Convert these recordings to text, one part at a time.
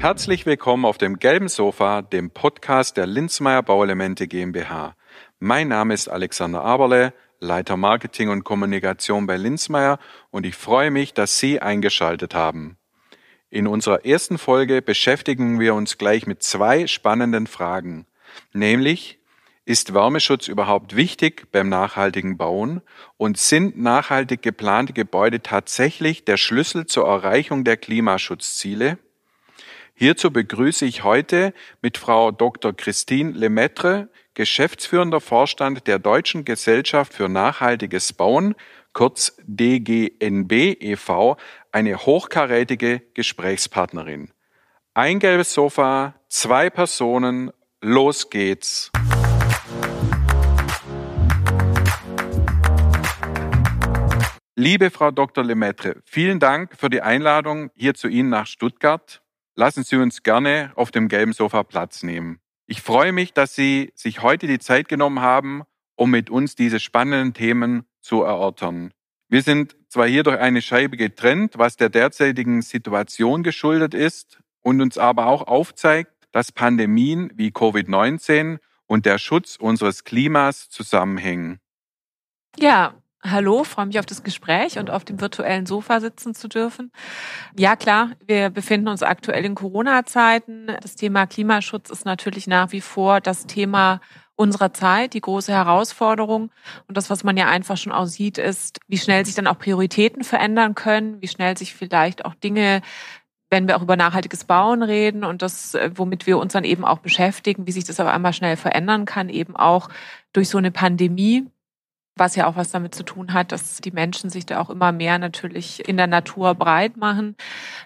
Herzlich willkommen auf dem gelben Sofa, dem Podcast der Linzmeier Bauelemente GmbH. Mein Name ist Alexander Aberle, Leiter Marketing und Kommunikation bei Linzmeier und ich freue mich, dass Sie eingeschaltet haben. In unserer ersten Folge beschäftigen wir uns gleich mit zwei spannenden Fragen, nämlich ist Wärmeschutz überhaupt wichtig beim nachhaltigen Bauen und sind nachhaltig geplante Gebäude tatsächlich der Schlüssel zur Erreichung der Klimaschutzziele? Hierzu begrüße ich heute mit Frau Dr. Christine Lemaitre, geschäftsführender Vorstand der Deutschen Gesellschaft für nachhaltiges Bauen, kurz DGNB e.V., eine hochkarätige Gesprächspartnerin. Ein gelbes Sofa, zwei Personen, los geht's. Liebe Frau Dr. Lemaitre, vielen Dank für die Einladung hier zu Ihnen nach Stuttgart. Lassen Sie uns gerne auf dem gelben Sofa Platz nehmen. Ich freue mich, dass Sie sich heute die Zeit genommen haben, um mit uns diese spannenden Themen zu erörtern. Wir sind zwar hier durch eine Scheibe getrennt, was der derzeitigen Situation geschuldet ist und uns aber auch aufzeigt, dass Pandemien wie Covid-19 und der Schutz unseres Klimas zusammenhängen. Ja, Hallo, freue mich auf das Gespräch und auf dem virtuellen Sofa sitzen zu dürfen. Ja, klar, wir befinden uns aktuell in Corona-Zeiten. Das Thema Klimaschutz ist natürlich nach wie vor das Thema unserer Zeit, die große Herausforderung. Und das, was man ja einfach schon auch sieht, ist, wie schnell sich dann auch Prioritäten verändern können, wie schnell sich vielleicht auch Dinge wenn wir auch über nachhaltiges Bauen reden und das, äh, womit wir uns dann eben auch beschäftigen, wie sich das aber einmal schnell verändern kann, eben auch durch so eine Pandemie, was ja auch was damit zu tun hat, dass die Menschen sich da auch immer mehr natürlich in der Natur breit machen.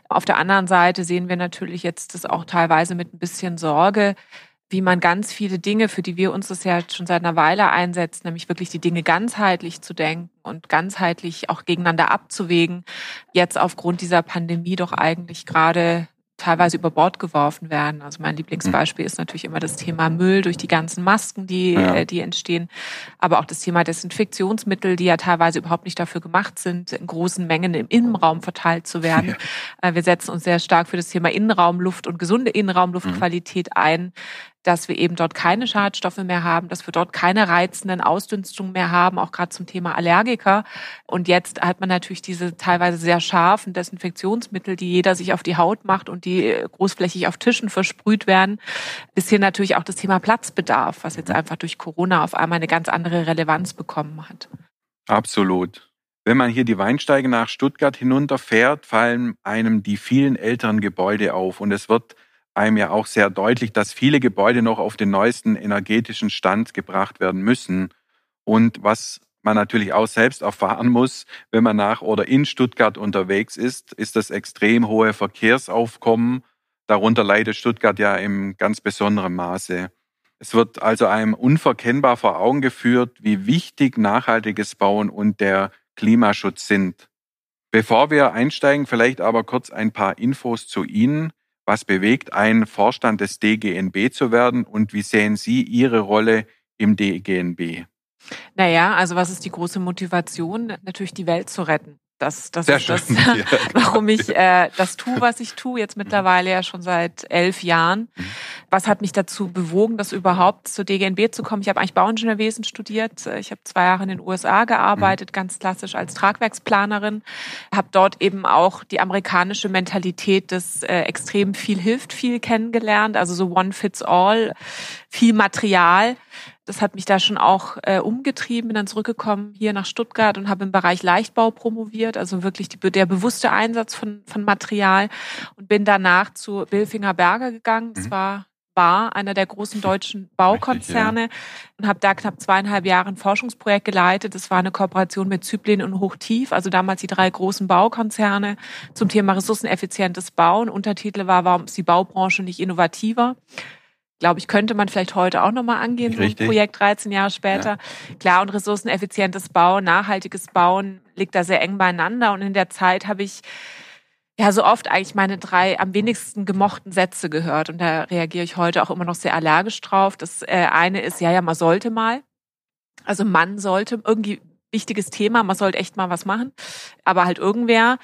Auf der anderen Seite sehen wir natürlich jetzt das auch teilweise mit ein bisschen Sorge, wie man ganz viele Dinge, für die wir uns das ja schon seit einer Weile einsetzen, nämlich wirklich die Dinge ganzheitlich zu denken und ganzheitlich auch gegeneinander abzuwägen, jetzt aufgrund dieser Pandemie doch eigentlich gerade teilweise über Bord geworfen werden. Also mein Lieblingsbeispiel mhm. ist natürlich immer das Thema Müll durch die ganzen Masken, die, ja. äh, die entstehen. Aber auch das Thema Desinfektionsmittel, die ja teilweise überhaupt nicht dafür gemacht sind, in großen Mengen im Innenraum verteilt zu werden. Ja. Äh, wir setzen uns sehr stark für das Thema Innenraumluft und gesunde Innenraumluftqualität mhm. ein dass wir eben dort keine Schadstoffe mehr haben, dass wir dort keine reizenden Ausdünstungen mehr haben, auch gerade zum Thema Allergiker. Und jetzt hat man natürlich diese teilweise sehr scharfen Desinfektionsmittel, die jeder sich auf die Haut macht und die großflächig auf Tischen versprüht werden. Bis hin natürlich auch das Thema Platzbedarf, was jetzt einfach durch Corona auf einmal eine ganz andere Relevanz bekommen hat. Absolut. Wenn man hier die Weinsteige nach Stuttgart hinunterfährt, fallen einem die vielen älteren Gebäude auf und es wird einem ja auch sehr deutlich, dass viele Gebäude noch auf den neuesten energetischen Stand gebracht werden müssen. Und was man natürlich auch selbst erfahren muss, wenn man nach oder in Stuttgart unterwegs ist, ist das extrem hohe Verkehrsaufkommen. Darunter leidet Stuttgart ja im ganz besonderen Maße. Es wird also einem unverkennbar vor Augen geführt, wie wichtig nachhaltiges Bauen und der Klimaschutz sind. Bevor wir einsteigen, vielleicht aber kurz ein paar Infos zu Ihnen. Was bewegt einen Vorstand des DGNB zu werden und wie sehen Sie Ihre Rolle im DGNB? Naja, also was ist die große Motivation? Natürlich die Welt zu retten. Das, das Sehr ist das, ja, warum ich äh, das tue, was ich tue, jetzt mittlerweile ja schon seit elf Jahren. Mhm. Was hat mich dazu bewogen, das überhaupt zur DGNB zu kommen? Ich habe eigentlich Bauingenieurwesen studiert. Ich habe zwei Jahre in den USA gearbeitet, mhm. ganz klassisch als Tragwerksplanerin. Habe dort eben auch die amerikanische Mentalität des äh, extrem viel hilft viel kennengelernt. Also so one fits all, viel Material das hat mich da schon auch äh, umgetrieben, bin dann zurückgekommen hier nach Stuttgart und habe im Bereich Leichtbau promoviert, also wirklich die, der bewusste Einsatz von, von Material und bin danach zu Bilfinger Berger gegangen. Das mhm. war war einer der großen deutschen Baukonzerne Richtig, ja. und habe da knapp zweieinhalb Jahre ein Forschungsprojekt geleitet. Das war eine Kooperation mit Zyplin und Hochtief, also damals die drei großen Baukonzerne zum Thema ressourceneffizientes Bauen. Untertitel war, warum ist die Baubranche nicht innovativer? Glaube ich, könnte man vielleicht heute auch nochmal angehen, Richtig. so ein Projekt 13 Jahre später. Ja. Klar, und ressourceneffizientes Bauen, nachhaltiges Bauen liegt da sehr eng beieinander. Und in der Zeit habe ich ja so oft eigentlich meine drei am wenigsten gemochten Sätze gehört. Und da reagiere ich heute auch immer noch sehr allergisch drauf. Das äh, eine ist, ja, ja, man sollte mal. Also man sollte irgendwie wichtiges Thema, man sollte echt mal was machen. Aber halt irgendwer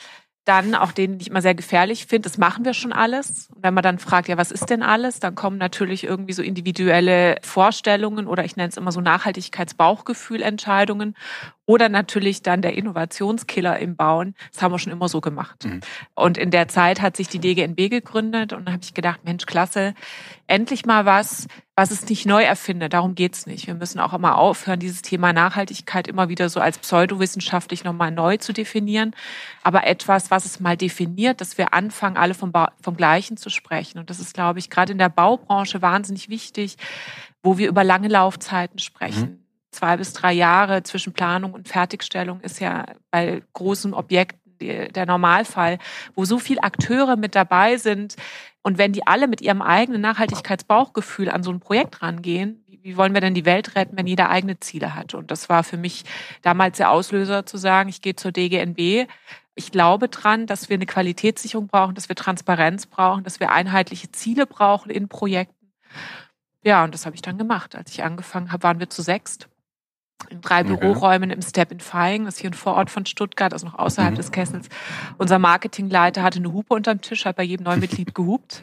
dann auch den, den ich immer sehr gefährlich finde, das machen wir schon alles. Und wenn man dann fragt, ja, was ist denn alles, dann kommen natürlich irgendwie so individuelle Vorstellungen oder ich nenne es immer so Nachhaltigkeitsbauchgefühlentscheidungen oder natürlich dann der Innovationskiller im Bauen. Das haben wir schon immer so gemacht. Mhm. Und in der Zeit hat sich die DGNB gegründet und da habe ich gedacht, Mensch, klasse, endlich mal was, was es nicht neu erfindet. Darum geht's nicht. Wir müssen auch immer aufhören, dieses Thema Nachhaltigkeit immer wieder so als pseudowissenschaftlich nochmal neu zu definieren. Aber etwas, was es mal definiert, dass wir anfangen, alle vom, ba vom Gleichen zu sprechen. Und das ist, glaube ich, gerade in der Baubranche wahnsinnig wichtig, wo wir über lange Laufzeiten sprechen. Mhm zwei bis drei Jahre zwischen Planung und Fertigstellung ist ja bei großen Objekten der Normalfall, wo so viele Akteure mit dabei sind. Und wenn die alle mit ihrem eigenen Nachhaltigkeitsbauchgefühl an so ein Projekt rangehen, wie wollen wir denn die Welt retten, wenn jeder eigene Ziele hat? Und das war für mich damals der Auslöser zu sagen, ich gehe zur DGNB. Ich glaube dran, dass wir eine Qualitätssicherung brauchen, dass wir Transparenz brauchen, dass wir einheitliche Ziele brauchen in Projekten. Ja, und das habe ich dann gemacht. Als ich angefangen habe, waren wir zu sechst in drei okay. Büroräumen im Step in Feing, das ist hier ein Vorort von Stuttgart, also noch außerhalb mhm. des Kessels. Unser Marketingleiter hatte eine Hupe unterm Tisch, hat bei jedem neuen Mitglied gehupt.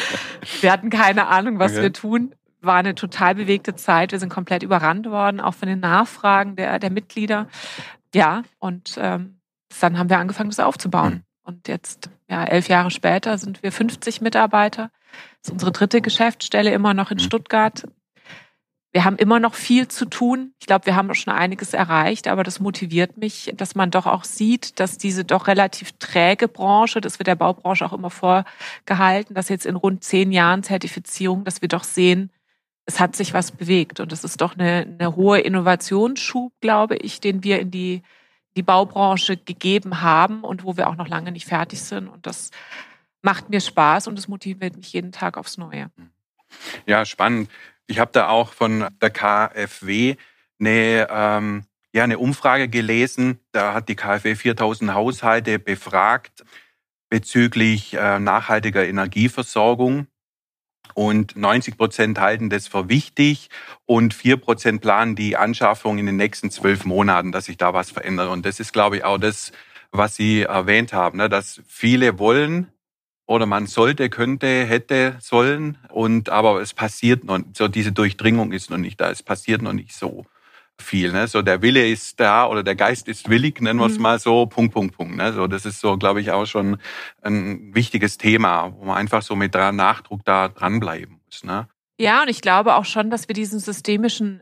wir hatten keine Ahnung, was okay. wir tun. War eine total bewegte Zeit. Wir sind komplett überrannt worden, auch von den Nachfragen der, der Mitglieder. Ja, und ähm, dann haben wir angefangen, das aufzubauen. Mhm. Und jetzt, ja, elf Jahre später sind wir 50 Mitarbeiter. Das ist unsere dritte Geschäftsstelle immer noch in mhm. Stuttgart. Wir haben immer noch viel zu tun. Ich glaube, wir haben schon einiges erreicht, aber das motiviert mich, dass man doch auch sieht, dass diese doch relativ träge Branche, das wird der Baubranche auch immer vorgehalten, dass jetzt in rund zehn Jahren Zertifizierung, dass wir doch sehen, es hat sich was bewegt. Und es ist doch eine, eine hohe Innovationsschub, glaube ich, den wir in die, die Baubranche gegeben haben und wo wir auch noch lange nicht fertig sind. Und das macht mir Spaß und es motiviert mich jeden Tag aufs Neue. Ja, spannend. Ich habe da auch von der KfW eine, ähm, ja, eine Umfrage gelesen. Da hat die KfW 4000 Haushalte befragt bezüglich äh, nachhaltiger Energieversorgung. Und 90 Prozent halten das für wichtig und vier Prozent planen die Anschaffung in den nächsten zwölf Monaten, dass sich da was verändert. Und das ist, glaube ich, auch das, was Sie erwähnt haben, ne? dass viele wollen oder man sollte, könnte, hätte, sollen und aber es passiert noch, so diese Durchdringung ist noch nicht da, es passiert noch nicht so viel. Ne? So der Wille ist da oder der Geist ist willig, nennen wir es mhm. mal so, Punkt, Punkt, Punkt. Ne? So, das ist so, glaube ich, auch schon ein wichtiges Thema, wo man einfach so mit Nachdruck da dranbleiben muss. Ne? Ja, und ich glaube auch schon, dass wir diesen systemischen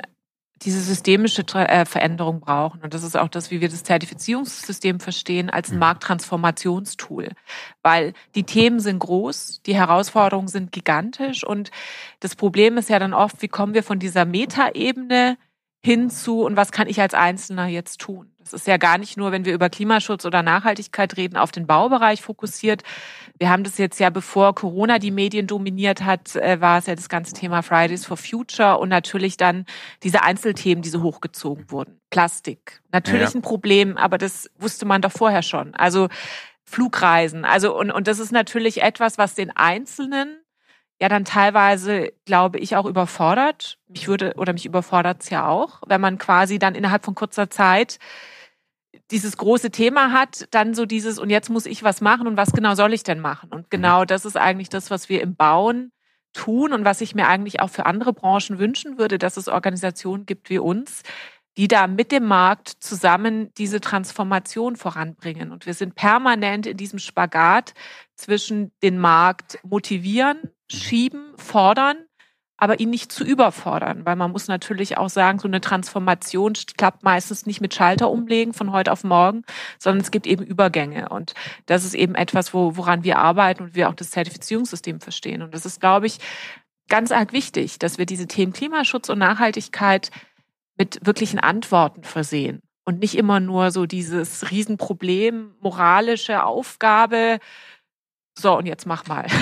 diese systemische äh, Veränderung brauchen. Und das ist auch das, wie wir das Zertifizierungssystem verstehen, als ein mhm. Markttransformationstool. Weil die Themen sind groß, die Herausforderungen sind gigantisch und das Problem ist ja dann oft, wie kommen wir von dieser Metaebene hinzu und was kann ich als Einzelner jetzt tun? Das ist ja gar nicht nur, wenn wir über Klimaschutz oder Nachhaltigkeit reden, auf den Baubereich fokussiert. Wir haben das jetzt ja, bevor Corona die Medien dominiert hat, äh, war es ja das ganze Thema Fridays for Future und natürlich dann diese Einzelthemen, die so hochgezogen wurden. Plastik. Natürlich ja. ein Problem, aber das wusste man doch vorher schon. Also Flugreisen. Also, und, und das ist natürlich etwas, was den Einzelnen ja dann teilweise, glaube ich, auch überfordert. Mich würde oder mich überfordert es ja auch, wenn man quasi dann innerhalb von kurzer Zeit dieses große Thema hat, dann so dieses, und jetzt muss ich was machen und was genau soll ich denn machen? Und genau mhm. das ist eigentlich das, was wir im Bauen tun und was ich mir eigentlich auch für andere Branchen wünschen würde, dass es Organisationen gibt wie uns, die da mit dem Markt zusammen diese Transformation voranbringen. Und wir sind permanent in diesem Spagat zwischen den Markt motivieren, schieben, fordern, aber ihn nicht zu überfordern, weil man muss natürlich auch sagen, so eine Transformation klappt meistens nicht mit Schalter umlegen von heute auf morgen, sondern es gibt eben Übergänge. Und das ist eben etwas, wo, woran wir arbeiten und wir auch das Zertifizierungssystem verstehen. Und das ist, glaube ich, ganz arg wichtig, dass wir diese Themen Klimaschutz und Nachhaltigkeit mit wirklichen Antworten versehen und nicht immer nur so dieses Riesenproblem, moralische Aufgabe, so und jetzt mach mal.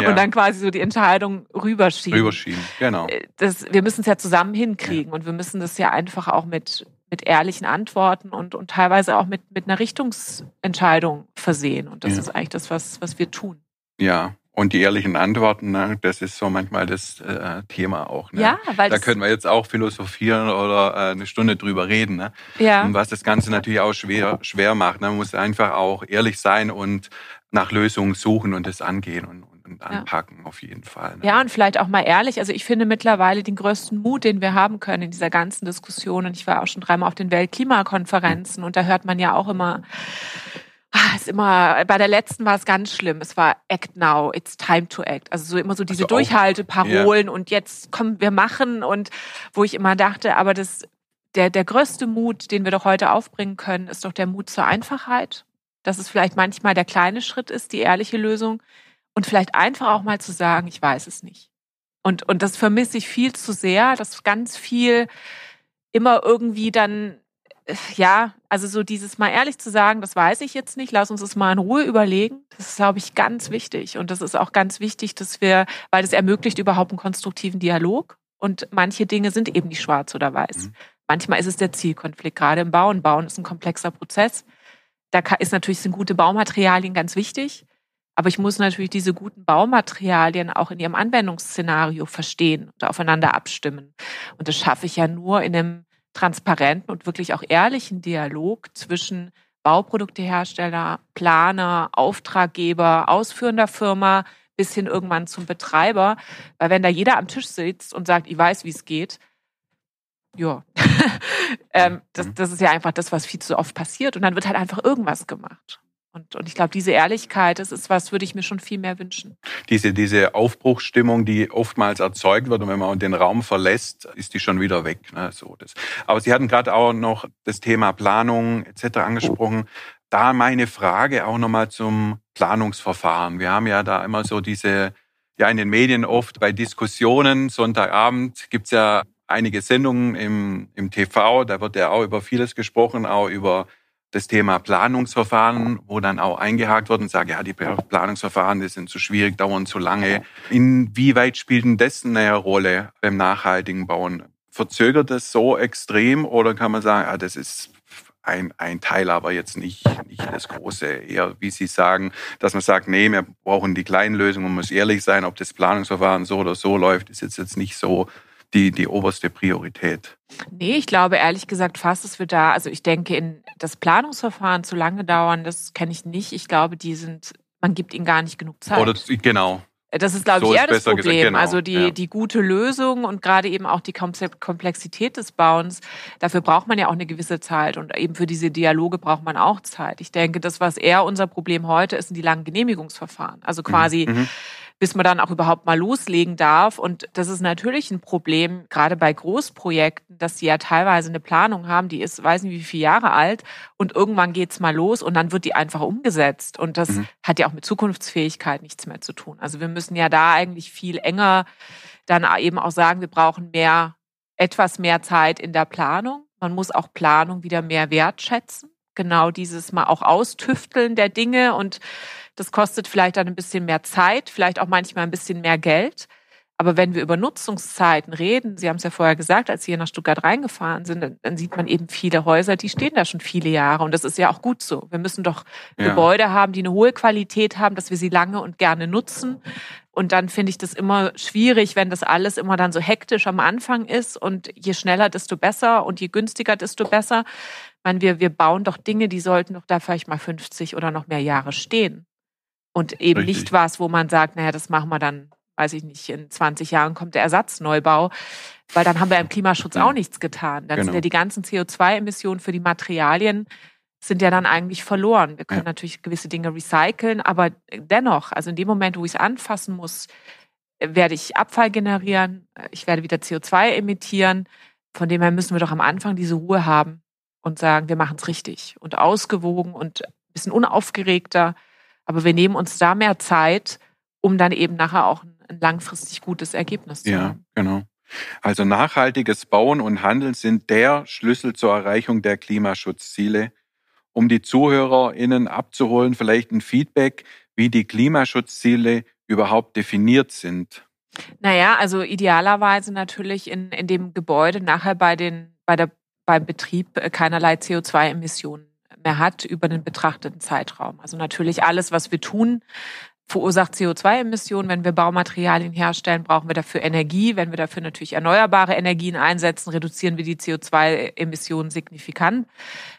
Ja. Und dann quasi so die Entscheidung rüberschieben. Rüberschieben, genau. Äh, das, wir müssen es ja zusammen hinkriegen ja. und wir müssen das ja einfach auch mit, mit ehrlichen Antworten und, und teilweise auch mit, mit einer Richtungsentscheidung versehen. Und das ja. ist eigentlich das, was, was wir tun. Ja, Und die ehrlichen Antworten, ne, das ist so manchmal das äh, Thema auch. Ne? Ja, weil da können wir jetzt auch philosophieren oder äh, eine Stunde drüber reden. Ne? Ja. Und was das Ganze natürlich auch schwer, schwer macht. Ne? Man muss einfach auch ehrlich sein und nach Lösungen suchen und es angehen und, und anpacken ja. auf jeden Fall. Ne? Ja, und vielleicht auch mal ehrlich. Also ich finde mittlerweile den größten Mut, den wir haben können in dieser ganzen Diskussion. Und ich war auch schon dreimal auf den Weltklimakonferenzen und da hört man ja auch immer, Ah, ist immer, bei der letzten war es ganz schlimm. Es war Act Now, it's time to act. Also so immer so diese also Durchhalteparolen ja. und jetzt kommen wir machen und wo ich immer dachte, aber das, der, der größte Mut, den wir doch heute aufbringen können, ist doch der Mut zur Einfachheit. Dass es vielleicht manchmal der kleine Schritt ist, die ehrliche Lösung. Und vielleicht einfach auch mal zu sagen, ich weiß es nicht. Und, und das vermisse ich viel zu sehr, dass ganz viel immer irgendwie dann ja, also so dieses mal ehrlich zu sagen, das weiß ich jetzt nicht, lass uns das mal in Ruhe überlegen. Das ist, glaube ich, ganz wichtig. Und das ist auch ganz wichtig, dass wir, weil das ermöglicht überhaupt einen konstruktiven Dialog. Und manche Dinge sind eben nicht schwarz oder weiß. Mhm. Manchmal ist es der Zielkonflikt, gerade im Bauen. Bauen ist ein komplexer Prozess. Da ist natürlich sind gute Baumaterialien ganz wichtig. Aber ich muss natürlich diese guten Baumaterialien auch in ihrem Anwendungsszenario verstehen und aufeinander abstimmen. Und das schaffe ich ja nur in einem transparenten und wirklich auch ehrlichen Dialog zwischen Bauproduktehersteller, Planer, Auftraggeber, ausführender Firma bis hin irgendwann zum Betreiber. Weil wenn da jeder am Tisch sitzt und sagt, ich weiß, wie es geht, ja, ähm, das, mhm. das ist ja einfach das, was viel zu oft passiert. Und dann wird halt einfach irgendwas gemacht. Und, und ich glaube, diese Ehrlichkeit, das ist was, würde ich mir schon viel mehr wünschen. Diese, diese Aufbruchsstimmung, die oftmals erzeugt wird und wenn man den Raum verlässt, ist die schon wieder weg. Ne? So, das. Aber Sie hatten gerade auch noch das Thema Planung etc. angesprochen. Da meine Frage auch nochmal zum Planungsverfahren. Wir haben ja da immer so diese, ja in den Medien oft bei Diskussionen, Sonntagabend gibt's ja einige Sendungen im, im TV, da wird ja auch über vieles gesprochen, auch über das Thema Planungsverfahren, wo dann auch eingehakt wird und sagt, ja, die Planungsverfahren, die sind zu schwierig, dauern zu lange. Inwieweit spielt denn das eine Rolle beim nachhaltigen Bauen? Verzögert das so extrem oder kann man sagen, ah, das ist ein, ein Teil, aber jetzt nicht, nicht das Große. Eher, wie Sie sagen, dass man sagt, nee, wir brauchen die kleinen Lösungen, man muss ehrlich sein, ob das Planungsverfahren so oder so läuft, ist jetzt, jetzt nicht so die, die oberste Priorität. Nee, ich glaube ehrlich gesagt fast, dass wir da, also ich denke, in das Planungsverfahren zu lange dauern, das kenne ich nicht. Ich glaube, die sind, man gibt ihnen gar nicht genug Zeit. Oder, genau, das ist, glaube so ich, eher das Problem. Genau, also die, ja. die gute Lösung und gerade eben auch die Komplexität des Bauens, dafür braucht man ja auch eine gewisse Zeit und eben für diese Dialoge braucht man auch Zeit. Ich denke, das, was eher unser Problem heute ist, sind die langen Genehmigungsverfahren. Also quasi mhm. Bis man dann auch überhaupt mal loslegen darf. Und das ist natürlich ein Problem, gerade bei Großprojekten, dass sie ja teilweise eine Planung haben, die ist, weiß nicht wie viele Jahre alt und irgendwann geht's mal los und dann wird die einfach umgesetzt. Und das mhm. hat ja auch mit Zukunftsfähigkeit nichts mehr zu tun. Also wir müssen ja da eigentlich viel enger dann eben auch sagen, wir brauchen mehr, etwas mehr Zeit in der Planung. Man muss auch Planung wieder mehr wertschätzen. Genau dieses mal auch austüfteln der Dinge und das kostet vielleicht dann ein bisschen mehr Zeit, vielleicht auch manchmal ein bisschen mehr Geld. Aber wenn wir über Nutzungszeiten reden, Sie haben es ja vorher gesagt, als Sie hier nach Stuttgart reingefahren sind, dann, dann, sieht man eben viele Häuser, die stehen da schon viele Jahre. Und das ist ja auch gut so. Wir müssen doch ja. Gebäude haben, die eine hohe Qualität haben, dass wir sie lange und gerne nutzen. Und dann finde ich das immer schwierig, wenn das alles immer dann so hektisch am Anfang ist. Und je schneller, desto besser und je günstiger, desto besser. Ich meine, wir, wir bauen doch Dinge, die sollten doch da vielleicht mal 50 oder noch mehr Jahre stehen. Und eben Richtig. nicht was, wo man sagt, naja, das machen wir dann, weiß ich nicht, in 20 Jahren kommt der Ersatzneubau, weil dann haben wir im Klimaschutz auch nichts getan. Dann genau. sind ja die ganzen CO2-Emissionen für die Materialien sind ja dann eigentlich verloren. Wir können ja. natürlich gewisse Dinge recyceln, aber dennoch, also in dem Moment, wo ich es anfassen muss, werde ich Abfall generieren, ich werde wieder CO2 emittieren. Von dem her müssen wir doch am Anfang diese Ruhe haben und sagen, wir machen es richtig und ausgewogen und ein bisschen unaufgeregter. Aber wir nehmen uns da mehr Zeit, um dann eben nachher auch ein langfristig gutes Ergebnis zu haben. Ja, genau. Also nachhaltiges Bauen und Handeln sind der Schlüssel zur Erreichung der Klimaschutzziele. Um die ZuhörerInnen abzuholen, vielleicht ein Feedback, wie die Klimaschutzziele überhaupt definiert sind. Naja, also idealerweise natürlich in, in dem Gebäude nachher bei den, bei der, beim Betrieb keinerlei CO2-Emissionen mehr hat über den betrachteten Zeitraum. Also natürlich alles, was wir tun, verursacht CO2-Emissionen. Wenn wir Baumaterialien herstellen, brauchen wir dafür Energie. Wenn wir dafür natürlich erneuerbare Energien einsetzen, reduzieren wir die CO2-Emissionen signifikant.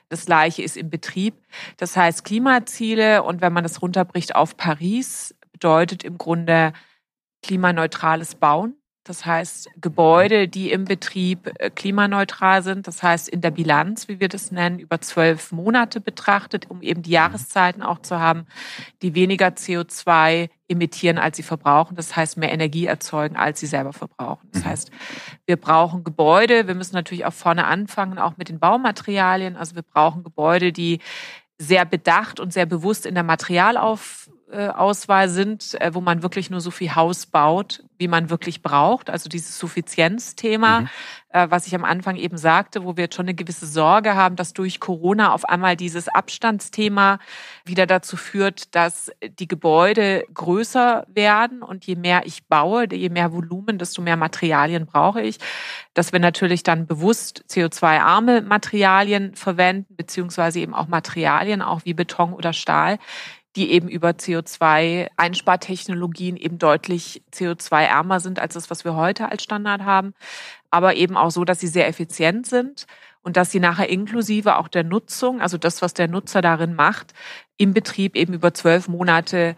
Das gleiche ist im Betrieb. Das heißt, Klimaziele und wenn man das runterbricht auf Paris, bedeutet im Grunde klimaneutrales Bauen. Das heißt, Gebäude, die im Betrieb äh, klimaneutral sind, das heißt in der Bilanz, wie wir das nennen, über zwölf Monate betrachtet, um eben die mhm. Jahreszeiten auch zu haben, die weniger CO2 emittieren, als sie verbrauchen. Das heißt, mehr Energie erzeugen, als sie selber verbrauchen. Das mhm. heißt, wir brauchen Gebäude. Wir müssen natürlich auch vorne anfangen, auch mit den Baumaterialien. Also wir brauchen Gebäude, die sehr bedacht und sehr bewusst in der Materialauf Auswahl sind, äh, wo man wirklich nur so viel Haus baut, wie man wirklich braucht. Also dieses Suffizienzthema, mhm. Äh, was ich am Anfang eben sagte, wo wir jetzt schon eine gewisse Sorge haben, dass durch Corona auf einmal dieses Abstandsthema wieder dazu führt, dass die Gebäude größer werden und je mehr ich baue, je mehr Volumen, desto mehr Materialien brauche ich. Dass wir natürlich dann bewusst CO2-arme Materialien verwenden, beziehungsweise eben auch Materialien, auch wie Beton oder Stahl, die eben über CO2-Einspartechnologien eben deutlich CO2-ärmer sind als das, was wir heute als Standard haben, aber eben auch so, dass sie sehr effizient sind und dass sie nachher inklusive auch der Nutzung, also das, was der Nutzer darin macht, im Betrieb eben über zwölf Monate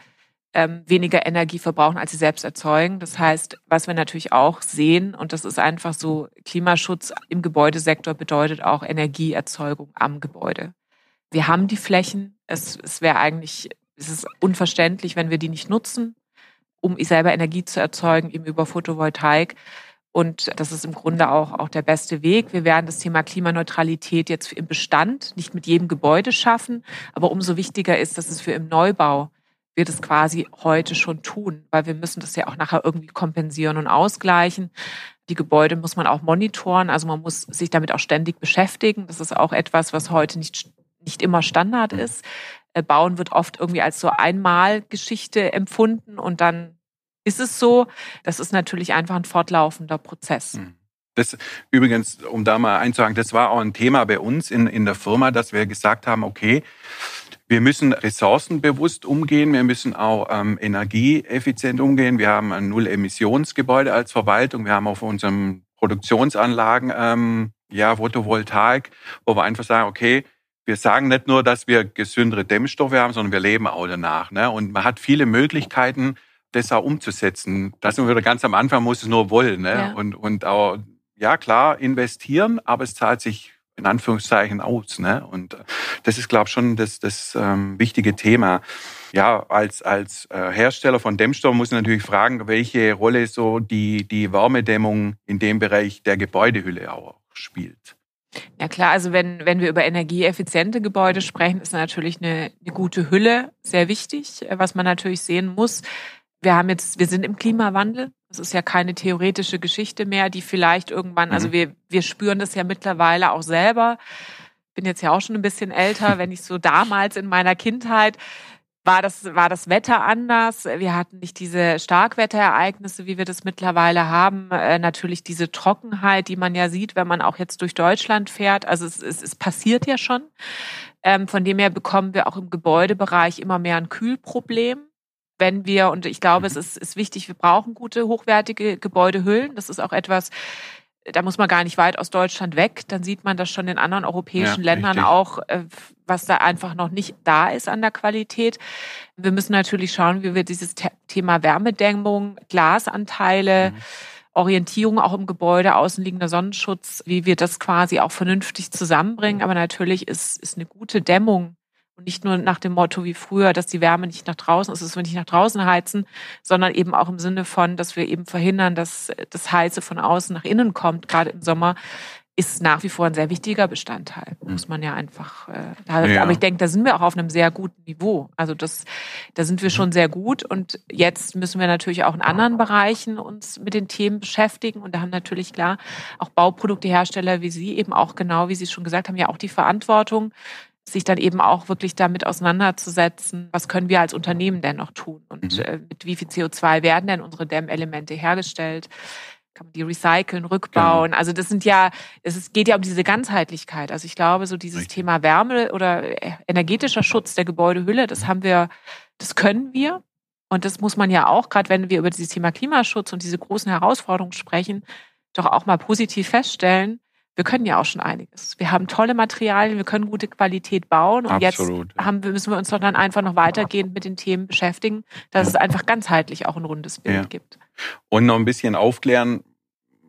ähm, weniger Energie verbrauchen, als sie selbst erzeugen. Das heißt, was wir natürlich auch sehen, und das ist einfach so, Klimaschutz im Gebäudesektor bedeutet auch Energieerzeugung am Gebäude. Wir haben die Flächen. Es, es wäre eigentlich es ist unverständlich, wenn wir die nicht nutzen, um selber Energie zu erzeugen, eben über Photovoltaik. Und das ist im Grunde auch, auch der beste Weg. Wir werden das Thema Klimaneutralität jetzt im Bestand nicht mit jedem Gebäude schaffen. Aber umso wichtiger ist, dass es wir im Neubau wir das quasi heute schon tun, weil wir müssen das ja auch nachher irgendwie kompensieren und ausgleichen. Die Gebäude muss man auch monitoren, also man muss sich damit auch ständig beschäftigen. Das ist auch etwas, was heute nicht, nicht immer Standard ist. Äh, bauen wird oft irgendwie als so Einmalgeschichte empfunden und dann ist es so. Das ist natürlich einfach ein fortlaufender Prozess. Hm. Das übrigens, um da mal einzuhaken, das war auch ein Thema bei uns in, in der Firma, dass wir gesagt haben, okay, wir müssen ressourcenbewusst umgehen, wir müssen auch ähm, energieeffizient umgehen. Wir haben ein Null-Emissionsgebäude als Verwaltung, wir haben auf unseren Produktionsanlagen ähm, ja Photovoltaik, wo wir einfach sagen, okay, wir sagen nicht nur, dass wir gesündere Dämmstoffe haben, sondern wir leben auch danach. Ne? Und man hat viele Möglichkeiten, das auch umzusetzen. Das sind wir wieder ganz am Anfang, muss es nur wollen. Ne? Ja. Und, und auch, ja klar, investieren, aber es zahlt sich in Anführungszeichen aus. Ne? Und das ist, glaube ich, schon das, das ähm, wichtige Thema. Ja, als, als äh, Hersteller von Dämmstoffen muss man natürlich fragen, welche Rolle so die, die Wärmedämmung in dem Bereich der Gebäudehülle auch spielt. Ja klar, also wenn, wenn wir über energieeffiziente Gebäude sprechen, ist natürlich eine, eine gute Hülle sehr wichtig. Was man natürlich sehen muss, wir haben jetzt, wir sind im Klimawandel. Das ist ja keine theoretische Geschichte mehr, die vielleicht irgendwann, also mhm. wir, wir spüren das ja mittlerweile auch selber. Bin jetzt ja auch schon ein bisschen älter, wenn ich so damals in meiner Kindheit war das, war das Wetter anders. Wir hatten nicht diese Starkwetterereignisse, wie wir das mittlerweile haben. Äh, natürlich diese Trockenheit, die man ja sieht, wenn man auch jetzt durch Deutschland fährt. Also es, es, es passiert ja schon. Ähm, von dem her bekommen wir auch im Gebäudebereich immer mehr ein Kühlproblem. Wenn wir, und ich glaube, es mhm. ist, ist wichtig, wir brauchen gute, hochwertige Gebäudehüllen. Das ist auch etwas, da muss man gar nicht weit aus Deutschland weg. Dann sieht man das schon in anderen europäischen ja, Ländern richtig. auch, äh, was da einfach noch nicht da ist an der Qualität. Wir müssen natürlich schauen, wie wir dieses Thema Wärmedämmung, Glasanteile, mhm. Orientierung auch im Gebäude, außenliegender Sonnenschutz, wie wir das quasi auch vernünftig zusammenbringen. Aber natürlich ist, ist eine gute Dämmung und nicht nur nach dem Motto wie früher, dass die Wärme nicht nach draußen ist, dass wir nicht nach draußen heizen, sondern eben auch im Sinne von, dass wir eben verhindern, dass das Heiße von außen nach innen kommt, gerade im Sommer ist nach wie vor ein sehr wichtiger Bestandteil, hm. muss man ja einfach. Äh, ja. Aber ich denke, da sind wir auch auf einem sehr guten Niveau. Also das, da sind wir schon sehr gut. Und jetzt müssen wir natürlich auch in anderen Bereichen uns mit den Themen beschäftigen. Und da haben natürlich klar auch Bauproduktehersteller wie Sie eben auch genau, wie Sie schon gesagt haben, ja auch die Verantwortung, sich dann eben auch wirklich damit auseinanderzusetzen, was können wir als Unternehmen denn noch tun und mhm. äh, mit wie viel CO2 werden denn unsere Dämmelemente hergestellt? Kann man die recyceln, rückbauen? Genau. Also das sind ja, es geht ja um diese Ganzheitlichkeit. Also ich glaube, so dieses Richtig. Thema Wärme oder äh, energetischer Schutz der Gebäudehülle, das haben wir, das können wir. Und das muss man ja auch, gerade wenn wir über dieses Thema Klimaschutz und diese großen Herausforderungen sprechen, doch auch mal positiv feststellen, wir können ja auch schon einiges. Wir haben tolle Materialien, wir können gute Qualität bauen und Absolut, jetzt haben, müssen wir uns doch dann einfach noch weitergehend mit den Themen beschäftigen, dass ja. es einfach ganzheitlich auch ein rundes Bild ja. gibt. Und noch ein bisschen aufklären,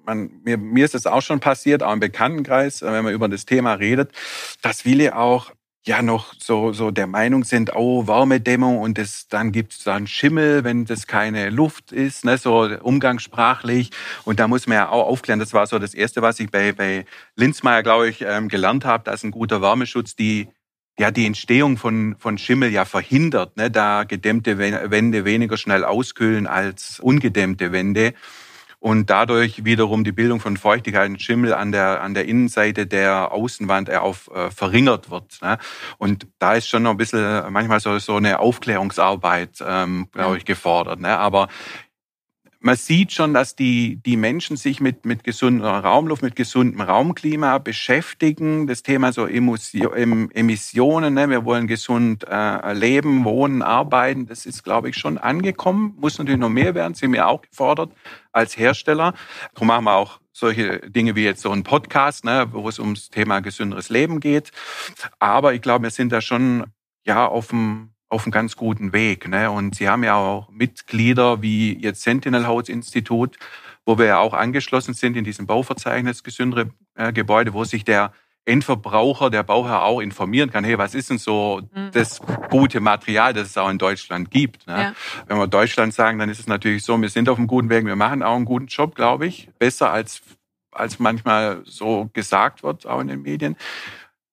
man, mir, mir ist es auch schon passiert, auch im Bekanntenkreis, wenn man über das Thema redet, dass viele auch ja noch so, so der Meinung sind, oh, Wärmedämmung und das, dann gibt's dann Schimmel, wenn das keine Luft ist, ne, so umgangssprachlich. Und da muss man ja auch aufklären, das war so das Erste, was ich bei, bei Linzmeier, glaube ich, ähm, gelernt habe, dass ein guter Wärmeschutz die ja die Entstehung von, von Schimmel ja verhindert, ne, da gedämmte Wände weniger schnell auskühlen als ungedämmte Wände und dadurch wiederum die Bildung von Feuchtigkeit und Schimmel an der, an der Innenseite der Außenwand auf, äh, verringert wird. Ne? Und da ist schon noch ein bisschen manchmal so, so eine Aufklärungsarbeit, ähm, glaube ich, gefordert. Ne? Aber man sieht schon, dass die, die Menschen sich mit, mit gesunder Raumluft, mit gesundem Raumklima beschäftigen. Das Thema so Emissionen, ne? wir wollen gesund äh, leben, wohnen, arbeiten, das ist, glaube ich, schon angekommen. Muss natürlich noch mehr werden, sind wir auch gefordert als Hersteller. Darum machen wir auch solche Dinge wie jetzt so ein Podcast, ne, wo es ums Thema gesünderes Leben geht. Aber ich glaube, wir sind da schon ja auf dem auf einem ganz guten Weg. Ne? Und Sie haben ja auch Mitglieder wie jetzt Sentinel House Institut, wo wir ja auch angeschlossen sind in diesem Bauverzeichnis gesündere äh, Gebäude, wo sich der Endverbraucher, der Bauherr auch informieren kann, hey, was ist denn so mhm. das gute Material, das es auch in Deutschland gibt. Ne? Ja. Wenn wir Deutschland sagen, dann ist es natürlich so, wir sind auf einem guten Weg, wir machen auch einen guten Job, glaube ich, besser als, als manchmal so gesagt wird, auch in den Medien.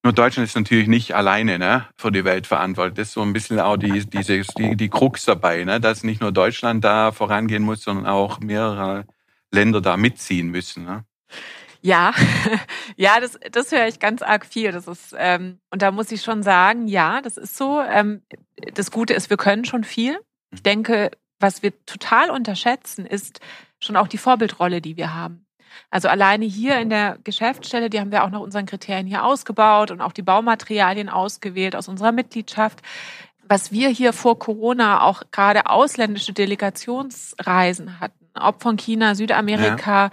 Nur Deutschland ist natürlich nicht alleine ne, für die Welt verantwortlich. Das ist so ein bisschen auch die, diese, die, die Krux dabei, ne, dass nicht nur Deutschland da vorangehen muss, sondern auch mehrere Länder da mitziehen müssen. Ne? Ja, ja, das, das höre ich ganz arg viel. Das ist, ähm, und da muss ich schon sagen, ja, das ist so. Ähm, das Gute ist, wir können schon viel. Ich denke, was wir total unterschätzen, ist schon auch die Vorbildrolle, die wir haben. Also alleine hier in der Geschäftsstelle, die haben wir auch nach unseren Kriterien hier ausgebaut und auch die Baumaterialien ausgewählt aus unserer Mitgliedschaft. Was wir hier vor Corona auch gerade ausländische Delegationsreisen hatten, ob von China, Südamerika,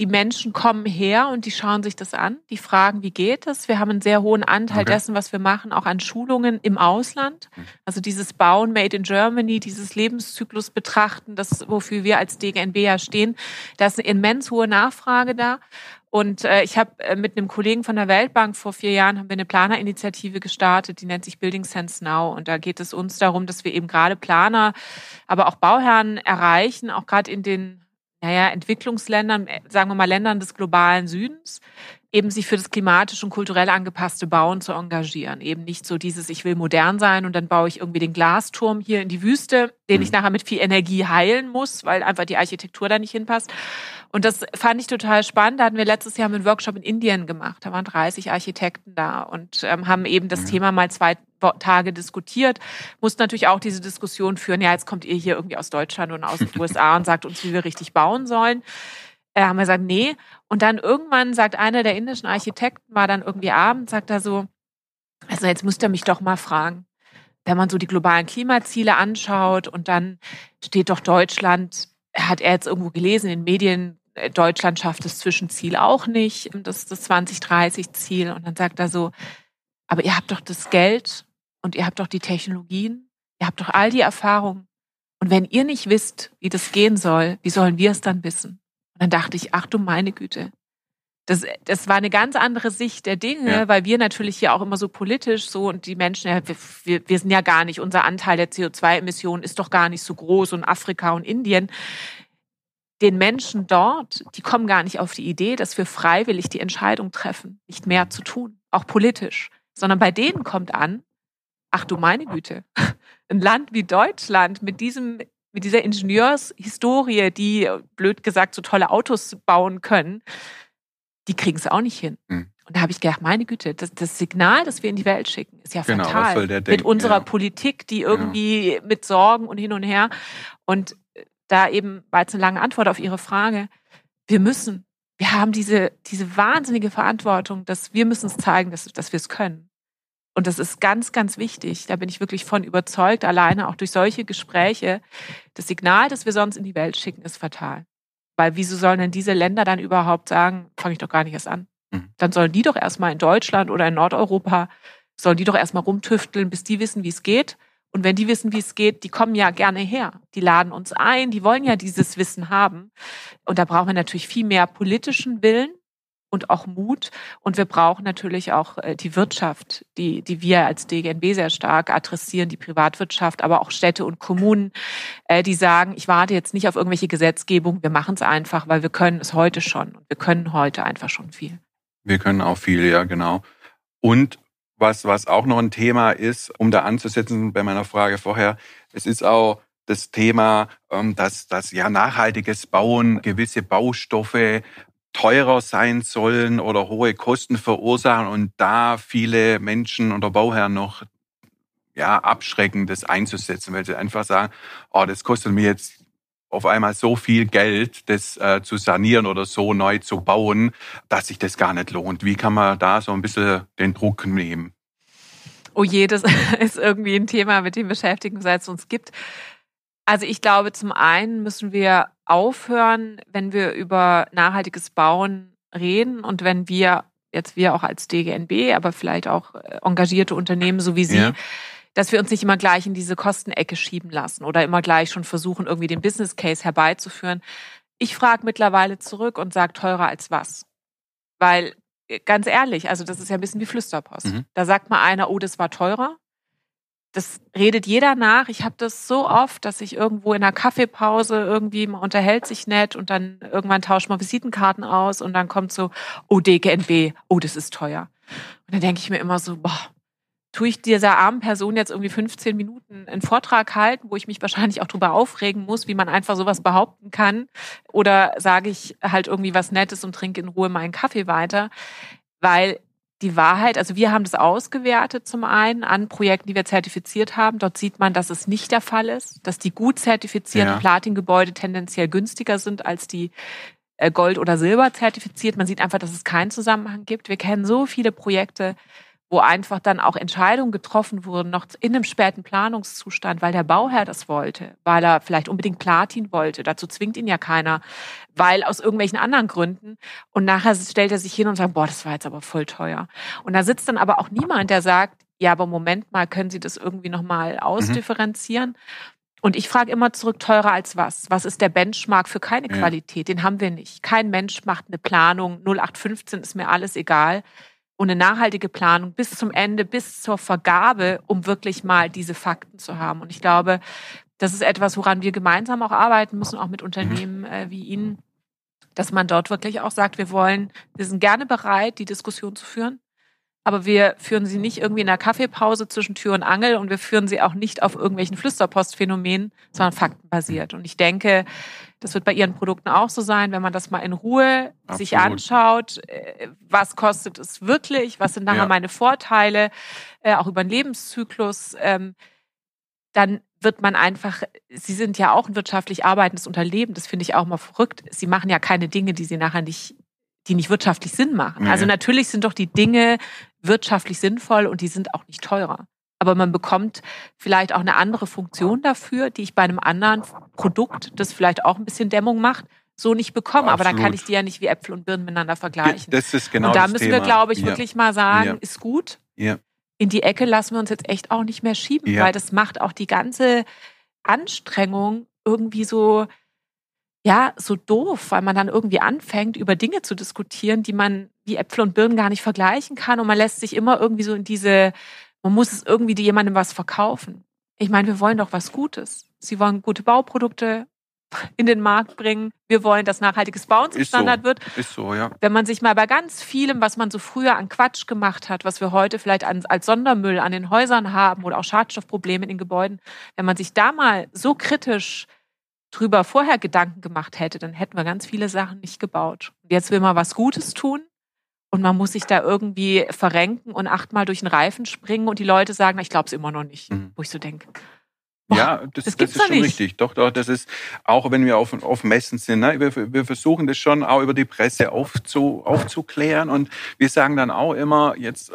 die Menschen kommen her und die schauen sich das an, die fragen, wie geht es? Wir haben einen sehr hohen Anteil okay. dessen, was wir machen, auch an Schulungen im Ausland. Hm. Also dieses Bauen Made in Germany, dieses Lebenszyklus betrachten, das wofür wir als DGNB ja stehen, da ist eine immens hohe Nachfrage da. Und äh, ich habe äh, mit einem Kollegen von der Weltbank vor vier Jahren haben wir eine Planerinitiative gestartet, die nennt sich Building Sense Now. Und da geht es uns darum, dass wir eben gerade Planer, aber auch Bauherren erreichen, auch gerade in den naja, Entwicklungsländern, äh, sagen wir mal Ländern des globalen Südens, eben sich für das klimatisch und kulturell angepasste Bauen zu engagieren. Eben nicht so dieses, ich will modern sein und dann baue ich irgendwie den Glasturm hier in die Wüste, den mhm. ich nachher mit viel Energie heilen muss, weil einfach die Architektur da nicht hinpasst. Und das fand ich total spannend. Da hatten wir letztes Jahr einen Workshop in Indien gemacht. Da waren 30 Architekten da und ähm, haben eben das mhm. Thema mal zwei Tage diskutiert. Mussten natürlich auch diese Diskussion führen. Ja, jetzt kommt ihr hier irgendwie aus Deutschland und aus den USA und sagt uns, wie wir richtig bauen sollen. Äh, haben wir gesagt, nee. Und dann irgendwann sagt einer der indischen Architekten, war dann irgendwie abends, sagt er so, also jetzt müsst ihr mich doch mal fragen. Wenn man so die globalen Klimaziele anschaut und dann steht doch Deutschland, hat er jetzt irgendwo gelesen in den Medien, äh, Deutschland schafft das Zwischenziel auch nicht, das das 2030-Ziel. Und dann sagt er so, aber ihr habt doch das Geld und ihr habt doch die Technologien, ihr habt doch all die Erfahrungen. Und wenn ihr nicht wisst, wie das gehen soll, wie sollen wir es dann wissen? Dann dachte ich, ach du meine Güte. Das, das war eine ganz andere Sicht der Dinge, ja. weil wir natürlich hier auch immer so politisch so und die Menschen, ja, wir, wir sind ja gar nicht, unser Anteil der CO2-Emissionen ist doch gar nicht so groß und Afrika und Indien. Den Menschen dort, die kommen gar nicht auf die Idee, dass wir freiwillig die Entscheidung treffen, nicht mehr zu tun, auch politisch, sondern bei denen kommt an, ach du meine Güte, ein Land wie Deutschland mit diesem mit dieser Ingenieurshistorie, die blöd gesagt so tolle Autos bauen können, die kriegen es auch nicht hin. Mhm. Und da habe ich gedacht, meine Güte, das, das, Signal, das wir in die Welt schicken, ist ja genau, fatal. mit unserer ja. Politik, die irgendwie ja. mit Sorgen und hin und her. Und da eben, war jetzt eine lange Antwort auf Ihre Frage, wir müssen, wir haben diese, diese wahnsinnige Verantwortung, dass wir müssen es zeigen, dass, dass wir es können. Und das ist ganz, ganz wichtig. Da bin ich wirklich von überzeugt, alleine auch durch solche Gespräche. Das Signal, das wir sonst in die Welt schicken, ist fatal. Weil wieso sollen denn diese Länder dann überhaupt sagen, fange ich doch gar nicht erst an? Mhm. Dann sollen die doch erstmal in Deutschland oder in Nordeuropa, sollen die doch erstmal rumtüfteln, bis die wissen, wie es geht. Und wenn die wissen, wie es geht, die kommen ja gerne her. Die laden uns ein, die wollen ja dieses Wissen haben. Und da brauchen wir natürlich viel mehr politischen Willen und auch Mut. Und wir brauchen natürlich auch äh, die Wirtschaft, die, die wir als DGNB sehr stark adressieren, die Privatwirtschaft, aber auch Städte und Kommunen, äh, die sagen, ich warte jetzt nicht auf irgendwelche Gesetzgebung, wir machen es einfach, weil wir können es heute schon. Und wir können heute einfach schon viel. Wir können auch viel, ja, genau. Und was, was auch noch ein Thema ist, um da anzusetzen bei meiner Frage vorher, es ist auch das Thema, ähm, dass, dass ja nachhaltiges Bauen gewisse Baustoffe teurer sein sollen oder hohe Kosten verursachen und da viele Menschen oder Bauherren noch ja, abschrecken, das einzusetzen, weil sie einfach sagen, oh, das kostet mir jetzt auf einmal so viel Geld, das äh, zu sanieren oder so neu zu bauen, dass sich das gar nicht lohnt. Wie kann man da so ein bisschen den Druck nehmen? Oh je, das ist irgendwie ein Thema, mit dem beschäftigen es uns gibt. Also ich glaube, zum einen müssen wir aufhören, wenn wir über nachhaltiges Bauen reden und wenn wir, jetzt wir auch als DGNB, aber vielleicht auch äh, engagierte Unternehmen so wie Sie, ja dass wir uns nicht immer gleich in diese Kostenecke schieben lassen oder immer gleich schon versuchen, irgendwie den Business Case herbeizuführen. Ich frage mittlerweile zurück und sage teurer als was. Weil, äh, ganz ehrlich, also das ist ja ein bisschen wie Flüsterpost. Mhm. Da sagt mal einer, oh, das war teurer. Das redet jeder nach. Ich habe das so oft, dass ich irgendwo in einer Kaffeepause irgendwie man unterhält sich nett und dann irgendwann tauscht man Visitenkarten aus und dann kommt so, oh, DGNB, oh, das ist teuer. Und dann denke ich mir immer so, boah, tue ich dieser armen Person jetzt irgendwie 15 Minuten einen Vortrag halten, wo ich mich wahrscheinlich auch drüber aufregen muss, wie man einfach sowas behaupten kann? Oder sage ich halt irgendwie was Nettes und trinke in Ruhe meinen Kaffee weiter? Weil die Wahrheit, also wir haben das ausgewertet zum einen an Projekten, die wir zertifiziert haben. Dort sieht man, dass es nicht der Fall ist, dass die gut zertifizierten ja. Platin-Gebäude tendenziell günstiger sind als die äh, Gold- oder Silber zertifiziert. Man sieht einfach, dass es keinen Zusammenhang gibt. Wir kennen so viele Projekte, wo einfach dann auch Entscheidungen getroffen wurden, noch in einem späten Planungszustand, weil der Bauherr das wollte, weil er vielleicht unbedingt Platin wollte. Dazu zwingt ihn ja keiner, weil aus irgendwelchen anderen Gründen. Und nachher stellt er sich hin und sagt, boah, das war jetzt aber voll teuer. Und da sitzt dann aber auch niemand, der sagt, ja, aber Moment mal, können Sie das irgendwie nochmal ausdifferenzieren? Mhm. Und ich frage immer zurück, teurer als was? Was ist der Benchmark für keine ja. Qualität? Den haben wir nicht. Kein Mensch macht eine Planung, 0815 ist mir alles egal und eine nachhaltige Planung bis zum Ende, bis zur Vergabe, um wirklich mal diese Fakten zu haben. Und ich glaube, das ist etwas, woran wir gemeinsam auch arbeiten müssen, auch mit Unternehmen äh, wie Ihnen, dass man dort wirklich auch sagt, wir wollen, wir sind gerne bereit, die Diskussion zu führen. Aber wir führen sie nicht irgendwie in der Kaffeepause zwischen Tür und Angel und wir führen sie auch nicht auf irgendwelchen Flüsterpostphänomenen, sondern faktenbasiert. Und ich denke, das wird bei Ihren Produkten auch so sein, wenn man das mal in Ruhe Absolut. sich anschaut, äh, was kostet es wirklich, was sind nachher ja. meine Vorteile, äh, auch über den Lebenszyklus, ähm, dann wird man einfach, Sie sind ja auch ein wirtschaftlich arbeitendes Unternehmen, das finde ich auch mal verrückt. Sie machen ja keine Dinge, die Sie nachher nicht, die nicht wirtschaftlich Sinn machen. Nee. Also natürlich sind doch die Dinge wirtschaftlich sinnvoll und die sind auch nicht teurer aber man bekommt vielleicht auch eine andere Funktion dafür, die ich bei einem anderen Produkt, das vielleicht auch ein bisschen Dämmung macht, so nicht bekomme. Absolut. Aber dann kann ich die ja nicht wie Äpfel und Birnen miteinander vergleichen. Das ist genau Und da müssen Thema. wir, glaube ich, ja. wirklich mal sagen, ja. ist gut. Ja. In die Ecke lassen wir uns jetzt echt auch nicht mehr schieben, weil das macht auch die ganze Anstrengung irgendwie so, ja, so doof, weil man dann irgendwie anfängt, über Dinge zu diskutieren, die man wie Äpfel und Birnen gar nicht vergleichen kann. Und man lässt sich immer irgendwie so in diese man muss es irgendwie jemandem was verkaufen. Ich meine, wir wollen doch was Gutes. Sie wollen gute Bauprodukte in den Markt bringen. Wir wollen, dass nachhaltiges Bauen zum Standard so. wird. Ist so, ja. Wenn man sich mal bei ganz vielem, was man so früher an Quatsch gemacht hat, was wir heute vielleicht als Sondermüll an den Häusern haben oder auch Schadstoffprobleme in den Gebäuden, wenn man sich da mal so kritisch drüber vorher Gedanken gemacht hätte, dann hätten wir ganz viele Sachen nicht gebaut. jetzt will man was Gutes tun und man muss sich da irgendwie verrenken und achtmal durch den Reifen springen und die Leute sagen, ich glaube es immer noch nicht. Mhm. Wo ich so denke. ja, das, das, das ist schon nicht. richtig. Doch, doch, das ist, auch wenn wir auf, auf Messen sind, ne, wir, wir versuchen das schon auch über die Presse aufzu, aufzuklären und wir sagen dann auch immer, jetzt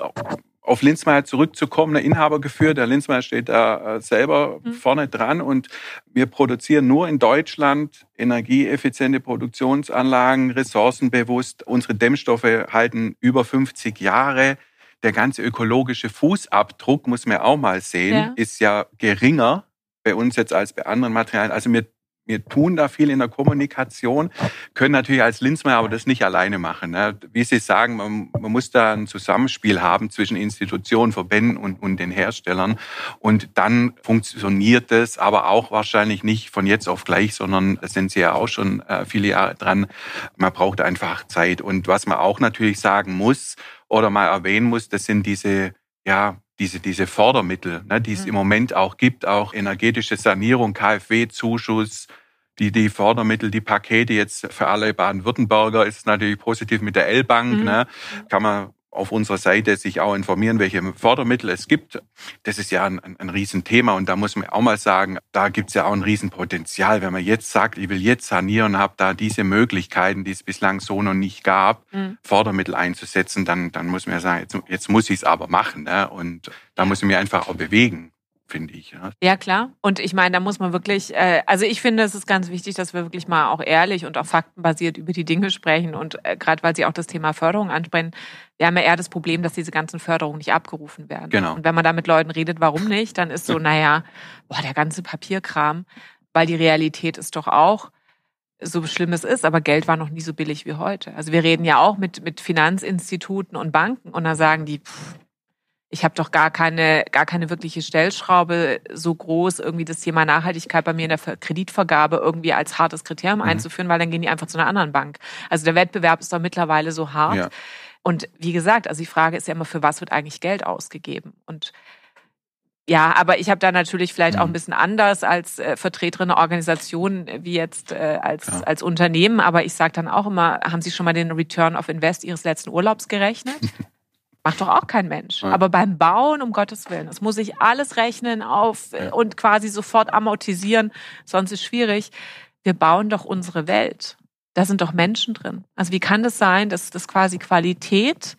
auf Linzmeier zurückzukommen, der Inhaber geführt. Der Linzmeier steht da äh, selber mhm. vorne dran und wir produzieren nur in Deutschland energieeffiziente Produktionsanlagen, ressourcenbewusst. Unsere Dämmstoffe halten über 50 Jahre. Der ganze ökologische Fußabdruck, muss man auch mal sehen, ja. ist ja geringer bei uns jetzt als bei anderen Materialien. Also wir wir tun da viel in der Kommunikation, können natürlich als Linzmeier aber das nicht alleine machen. Ne? Wie Sie sagen, man, man, muss da ein Zusammenspiel haben zwischen Institutionen, Verbänden und, und den Herstellern. Und dann funktioniert das aber auch wahrscheinlich nicht von jetzt auf gleich, sondern da sind Sie ja auch schon äh, viele Jahre dran. Man braucht einfach Zeit. Und was man auch natürlich sagen muss oder mal erwähnen muss, das sind diese ja, diese, diese Fördermittel, ne, die es mhm. im Moment auch gibt, auch energetische Sanierung, KfW-Zuschuss, die, die Fördermittel, die Pakete jetzt für alle Baden-Württemberger ist natürlich positiv mit der L-Bank. Mhm. Ne, kann man auf unserer Seite sich auch informieren, welche Fördermittel es gibt. Das ist ja ein, ein, ein Riesenthema und da muss man auch mal sagen, da gibt es ja auch ein Riesenpotenzial. Wenn man jetzt sagt, ich will jetzt sanieren, habe da diese Möglichkeiten, die es bislang so noch nicht gab, mhm. Fördermittel einzusetzen, dann, dann muss man ja sagen, jetzt, jetzt muss ich es aber machen. Ne? Und da muss ich mich einfach auch bewegen finde ich. Ja. ja, klar. Und ich meine, da muss man wirklich, äh, also ich finde, es ist ganz wichtig, dass wir wirklich mal auch ehrlich und auch faktenbasiert über die Dinge sprechen. Und äh, gerade weil Sie auch das Thema Förderung ansprechen, wir haben ja eher das Problem, dass diese ganzen Förderungen nicht abgerufen werden. Genau. Und wenn man da mit Leuten redet, warum nicht, dann ist so, naja, boah, der ganze Papierkram, weil die Realität ist doch auch, so schlimm es ist, aber Geld war noch nie so billig wie heute. Also wir reden ja auch mit, mit Finanzinstituten und Banken und da sagen die, pff, ich habe doch gar keine, gar keine wirkliche Stellschraube so groß, irgendwie das Thema Nachhaltigkeit bei mir in der Kreditvergabe irgendwie als hartes Kriterium mhm. einzuführen, weil dann gehen die einfach zu einer anderen Bank. Also der Wettbewerb ist doch mittlerweile so hart. Ja. Und wie gesagt, also die Frage ist ja immer, für was wird eigentlich Geld ausgegeben? Und ja, aber ich habe da natürlich vielleicht auch ein mhm. bisschen anders als äh, Vertreterin der Organisation wie jetzt äh, als, ja. als Unternehmen. Aber ich sage dann auch immer, haben Sie schon mal den Return of Invest Ihres letzten Urlaubs gerechnet? Macht doch auch kein Mensch. Ja. Aber beim Bauen, um Gottes Willen, das muss ich alles rechnen auf ja. und quasi sofort amortisieren, sonst ist schwierig. Wir bauen doch unsere Welt. Da sind doch Menschen drin. Also wie kann das sein, dass das quasi Qualität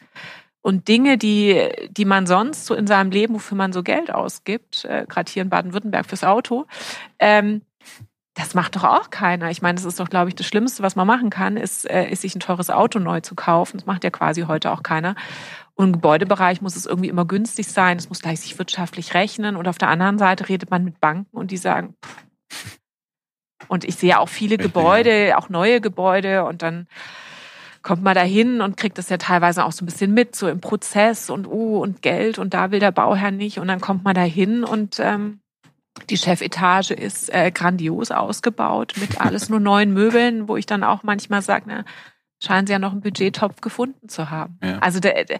und Dinge, die, die man sonst so in seinem Leben, wofür man so Geld ausgibt, äh, gerade hier in Baden-Württemberg fürs Auto, ähm, das macht doch auch keiner. Ich meine, das ist doch, glaube ich, das Schlimmste, was man machen kann, ist, äh, ist sich ein teures Auto neu zu kaufen. Das macht ja quasi heute auch keiner. Und im Gebäudebereich muss es irgendwie immer günstig sein, es muss gleich sich wirtschaftlich rechnen. Und auf der anderen Seite redet man mit Banken und die sagen, pff. und ich sehe auch viele Gebäude, auch neue Gebäude. Und dann kommt man da hin und kriegt das ja teilweise auch so ein bisschen mit, so im Prozess und oh und Geld. Und da will der Bauherr nicht. Und dann kommt man da hin und ähm, die Chefetage ist äh, grandios ausgebaut mit alles nur neuen Möbeln, wo ich dann auch manchmal sage, na, scheinen sie ja noch einen Budgettopf gefunden zu haben. Ja. Also der, der,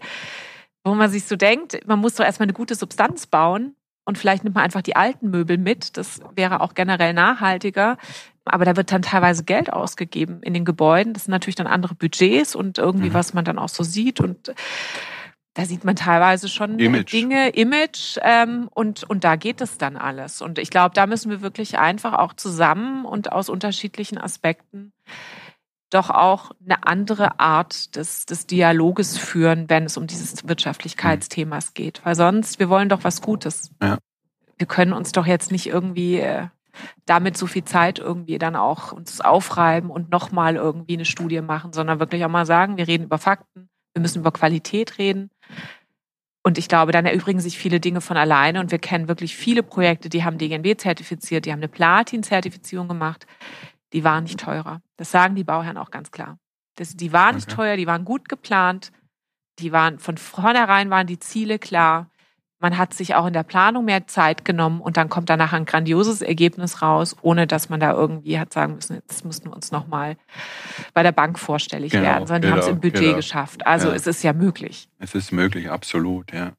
wo man sich so denkt, man muss doch erstmal eine gute Substanz bauen und vielleicht nimmt man einfach die alten Möbel mit. Das wäre auch generell nachhaltiger. Aber da wird dann teilweise Geld ausgegeben in den Gebäuden. Das sind natürlich dann andere Budgets und irgendwie, mhm. was man dann auch so sieht. Und da sieht man teilweise schon Image. Dinge, Image, ähm, und, und da geht es dann alles. Und ich glaube, da müssen wir wirklich einfach auch zusammen und aus unterschiedlichen Aspekten doch auch eine andere Art des, des Dialoges führen, wenn es um dieses Wirtschaftlichkeitsthemas geht. Weil sonst, wir wollen doch was Gutes. Ja. Wir können uns doch jetzt nicht irgendwie äh, damit so viel Zeit irgendwie dann auch uns aufreiben und nochmal irgendwie eine Studie machen, sondern wirklich auch mal sagen, wir reden über Fakten, wir müssen über Qualität reden. Und ich glaube, dann erübrigen sich viele Dinge von alleine und wir kennen wirklich viele Projekte, die haben DGNB zertifiziert, die haben eine Platin-Zertifizierung gemacht die waren nicht teurer. Das sagen die Bauherren auch ganz klar. Das, die waren nicht teuer, die waren gut geplant, die waren von vornherein waren die Ziele klar. Man hat sich auch in der Planung mehr Zeit genommen und dann kommt danach ein grandioses Ergebnis raus, ohne dass man da irgendwie hat sagen müssen, jetzt müssen wir uns nochmal bei der Bank vorstellig genau, werden, sondern genau, die haben es im Budget genau. geschafft. Also ja. es ist ja möglich. Es ist möglich, absolut, ja.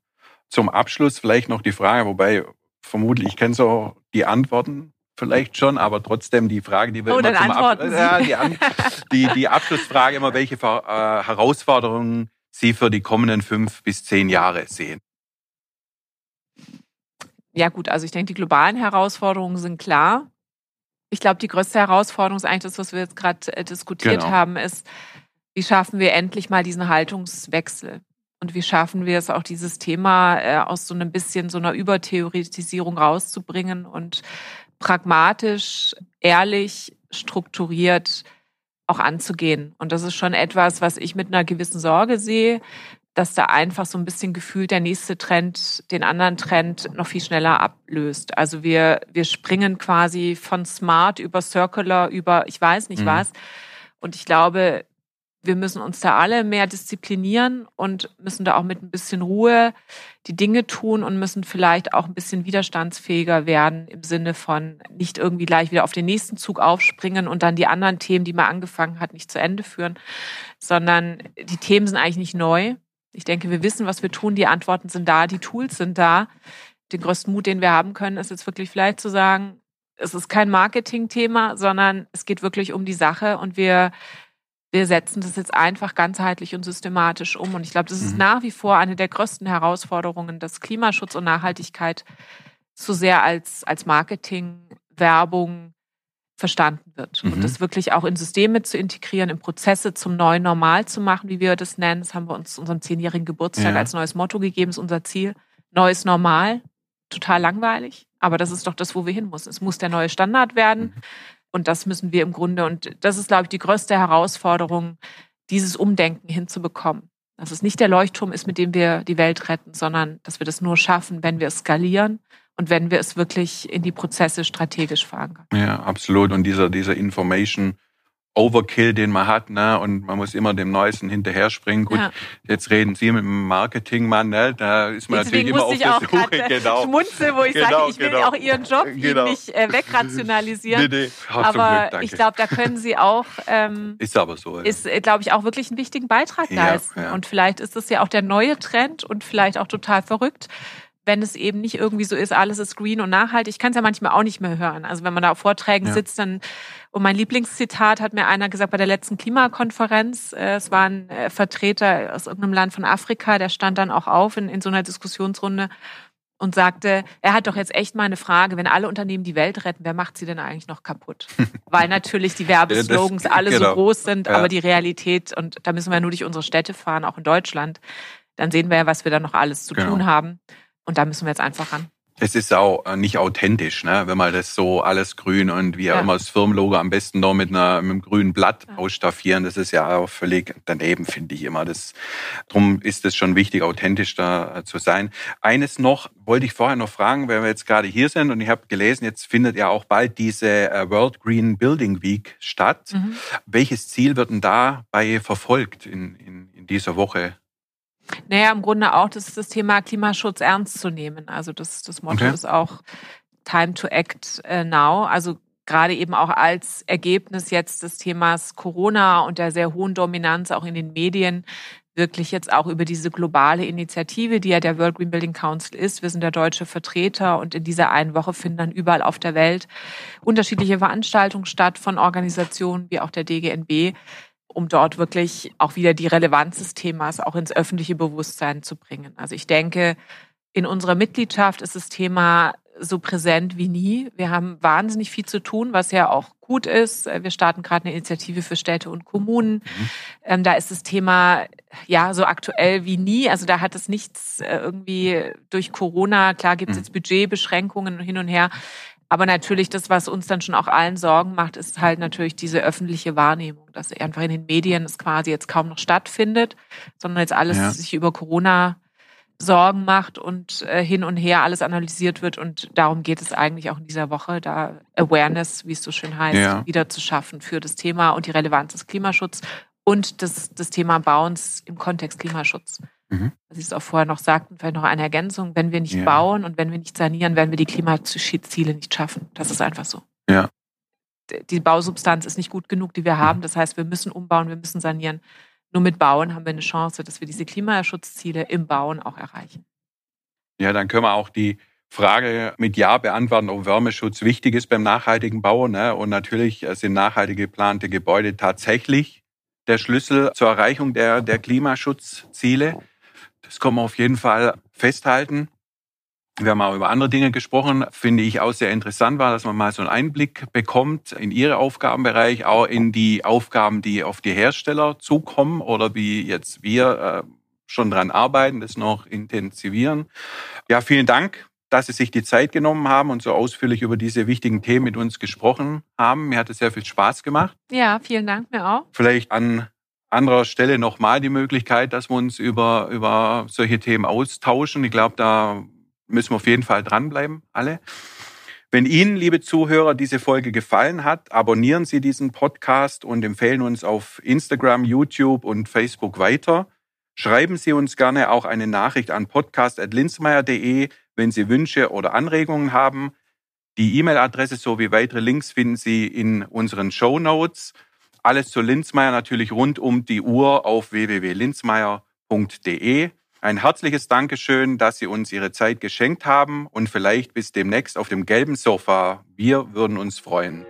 Zum Abschluss vielleicht noch die Frage, wobei vermutlich ich kenne so die Antworten vielleicht schon, aber trotzdem die Frage, die wir oh, immer zum Ab ja, die, An die, die, Abschlussfrage immer, welche äh, Herausforderungen Sie für die kommenden fünf bis zehn Jahre sehen. Ja gut, also ich denke, die globalen Herausforderungen sind klar. Ich glaube, die größte Herausforderung ist eigentlich das, was wir jetzt gerade äh, diskutiert genau. haben, ist, wie schaffen wir endlich mal diesen Haltungswechsel? Und wie schaffen wir es auch, dieses Thema äh, aus so ein bisschen so einer Übertheoretisierung rauszubringen und pragmatisch, ehrlich, strukturiert auch anzugehen. Und das ist schon etwas, was ich mit einer gewissen Sorge sehe, dass da einfach so ein bisschen gefühlt der nächste Trend den anderen Trend noch viel schneller ablöst. Also wir, wir springen quasi von Smart über Circular über ich weiß nicht mhm. was. Und ich glaube, wir müssen uns da alle mehr disziplinieren und müssen da auch mit ein bisschen Ruhe die Dinge tun und müssen vielleicht auch ein bisschen widerstandsfähiger werden im Sinne von nicht irgendwie gleich wieder auf den nächsten Zug aufspringen und dann die anderen Themen, die man angefangen hat, nicht zu Ende führen, sondern die Themen sind eigentlich nicht neu. Ich denke, wir wissen, was wir tun, die Antworten sind da, die Tools sind da. Den größten Mut, den wir haben können, ist jetzt wirklich vielleicht zu sagen, es ist kein Marketingthema, sondern es geht wirklich um die Sache und wir wir setzen das jetzt einfach ganzheitlich und systematisch um. Und ich glaube, das ist mhm. nach wie vor eine der größten Herausforderungen, dass Klimaschutz und Nachhaltigkeit so sehr als, als Marketing, Werbung verstanden wird. Mhm. Und das wirklich auch in Systeme zu integrieren, in Prozesse zum neuen Normal zu machen, wie wir das nennen. Das haben wir uns unserem zehnjährigen Geburtstag ja. als neues Motto gegeben, ist unser Ziel. Neues Normal. Total langweilig. Aber das ist doch das, wo wir hin müssen. Es muss der neue Standard werden. Mhm. Und das müssen wir im Grunde, und das ist, glaube ich, die größte Herausforderung, dieses Umdenken hinzubekommen. Dass es nicht der Leuchtturm ist, mit dem wir die Welt retten, sondern dass wir das nur schaffen, wenn wir es skalieren und wenn wir es wirklich in die Prozesse strategisch verankern. Ja, absolut. Und dieser, dieser Information Overkill, den man hat, ne? Und man muss immer dem Neuesten hinterher springen. Gut, ja. jetzt reden Sie mit dem Marketingmann, ne? Da ist man Deswegen natürlich immer auf der Suche. Genau. Schmunzel, wo ich genau, sage, ich will genau. auch Ihren Job genau. nicht äh, wegrationalisieren. Nee, nee. Oh, aber Glück, ich glaube, da können Sie auch. Ähm, ist aber so. Ja. Ist, äh, glaube ich, auch wirklich einen wichtigen Beitrag leisten. Ja, und vielleicht ist das ja auch der neue Trend und vielleicht auch total verrückt wenn es eben nicht irgendwie so ist, alles ist green und nachhaltig. Ich kann es ja manchmal auch nicht mehr hören. Also wenn man da auf Vorträgen ja. sitzt, dann und mein Lieblingszitat hat mir einer gesagt bei der letzten Klimakonferenz. Äh, es war ein äh, Vertreter aus irgendeinem Land von Afrika, der stand dann auch auf in, in so einer Diskussionsrunde und sagte, er hat doch jetzt echt mal eine Frage, wenn alle Unternehmen die Welt retten, wer macht sie denn eigentlich noch kaputt? Weil natürlich die Werbeslogans alle genau. so groß sind, ja. aber die Realität, und da müssen wir nur durch unsere Städte fahren, auch in Deutschland, dann sehen wir ja, was wir da noch alles zu genau. tun haben. Und da müssen wir jetzt einfach ran. Es ist auch äh, nicht authentisch, ne? wenn man das so alles grün und wie ja. immer das Firmenlogo am besten noch mit, einer, mit einem grünen Blatt ja. ausstaffieren. Das ist ja auch völlig daneben, finde ich immer. Das, drum ist es schon wichtig, authentisch da äh, zu sein. Eines noch wollte ich vorher noch fragen, weil wir jetzt gerade hier sind und ich habe gelesen, jetzt findet ja auch bald diese äh, World Green Building Week statt. Mhm. Welches Ziel wird denn dabei verfolgt in, in, in dieser Woche? Naja, im Grunde auch das, das Thema Klimaschutz ernst zu nehmen. Also das, das Motto okay. ist auch Time to Act äh, Now. Also gerade eben auch als Ergebnis jetzt des Themas Corona und der sehr hohen Dominanz auch in den Medien wirklich jetzt auch über diese globale Initiative, die ja der World Green Building Council ist. Wir sind der deutsche Vertreter und in dieser einen Woche finden dann überall auf der Welt unterschiedliche Veranstaltungen statt von Organisationen wie auch der DGNB, um dort wirklich auch wieder die Relevanz des Themas auch ins öffentliche Bewusstsein zu bringen. Also ich denke, in unserer Mitgliedschaft ist das Thema so präsent wie nie. Wir haben wahnsinnig viel zu tun, was ja auch gut ist. Wir starten gerade eine Initiative für Städte und Kommunen. Mhm. Ähm, da ist das Thema ja so aktuell wie nie. Also da hat es nichts äh, irgendwie durch Corona. Klar gibt es mhm. jetzt Budgetbeschränkungen hin und her. Aber natürlich das, was uns dann schon auch allen Sorgen macht, ist halt natürlich diese öffentliche Wahrnehmung, dass einfach in den Medien es quasi jetzt kaum noch stattfindet, sondern jetzt alles ja. sich über Corona Sorgen macht und äh, hin und her alles analysiert wird. Und darum geht es eigentlich auch in dieser Woche, da Awareness, wie es so schön heißt, ja. wieder zu schaffen für das Thema und die Relevanz des Klimaschutzes und das, das Thema Bauens im Kontext Klimaschutz. Mhm. Was ich es auch vorher noch sagte, vielleicht noch eine Ergänzung. Wenn wir nicht ja. bauen und wenn wir nicht sanieren, werden wir die Klimaziele nicht schaffen. Das ist einfach so. Ja. Die Bausubstanz ist nicht gut genug, die wir haben. Das heißt, wir müssen umbauen, wir müssen sanieren. Nur mit Bauen haben wir eine Chance, dass wir diese Klimaschutzziele im Bauen auch erreichen. Ja, dann können wir auch die Frage mit Ja beantworten, ob Wärmeschutz wichtig ist beim nachhaltigen Bau. Ne? Und natürlich sind nachhaltig geplante Gebäude tatsächlich der Schlüssel zur Erreichung der, der Klimaschutzziele. Das kann man auf jeden Fall festhalten. Wir haben auch über andere Dinge gesprochen. Finde ich auch sehr interessant war, dass man mal so einen Einblick bekommt in Ihre Aufgabenbereich, auch in die Aufgaben, die auf die Hersteller zukommen oder wie jetzt wir äh, schon dran arbeiten, das noch intensivieren. Ja, vielen Dank, dass Sie sich die Zeit genommen haben und so ausführlich über diese wichtigen Themen mit uns gesprochen haben. Mir hat es sehr viel Spaß gemacht. Ja, vielen Dank mir auch. Vielleicht an anderer Stelle nochmal die Möglichkeit, dass wir uns über, über solche Themen austauschen. Ich glaube, da müssen wir auf jeden Fall dranbleiben, alle. Wenn Ihnen, liebe Zuhörer, diese Folge gefallen hat, abonnieren Sie diesen Podcast und empfehlen uns auf Instagram, YouTube und Facebook weiter. Schreiben Sie uns gerne auch eine Nachricht an podcast.linzmeier.de, wenn Sie Wünsche oder Anregungen haben. Die E-Mail-Adresse sowie weitere Links finden Sie in unseren Show Notes. Alles zu Linzmeier natürlich rund um die Uhr auf www.linzmeier.de. Ein herzliches Dankeschön, dass Sie uns Ihre Zeit geschenkt haben und vielleicht bis demnächst auf dem gelben Sofa. Wir würden uns freuen.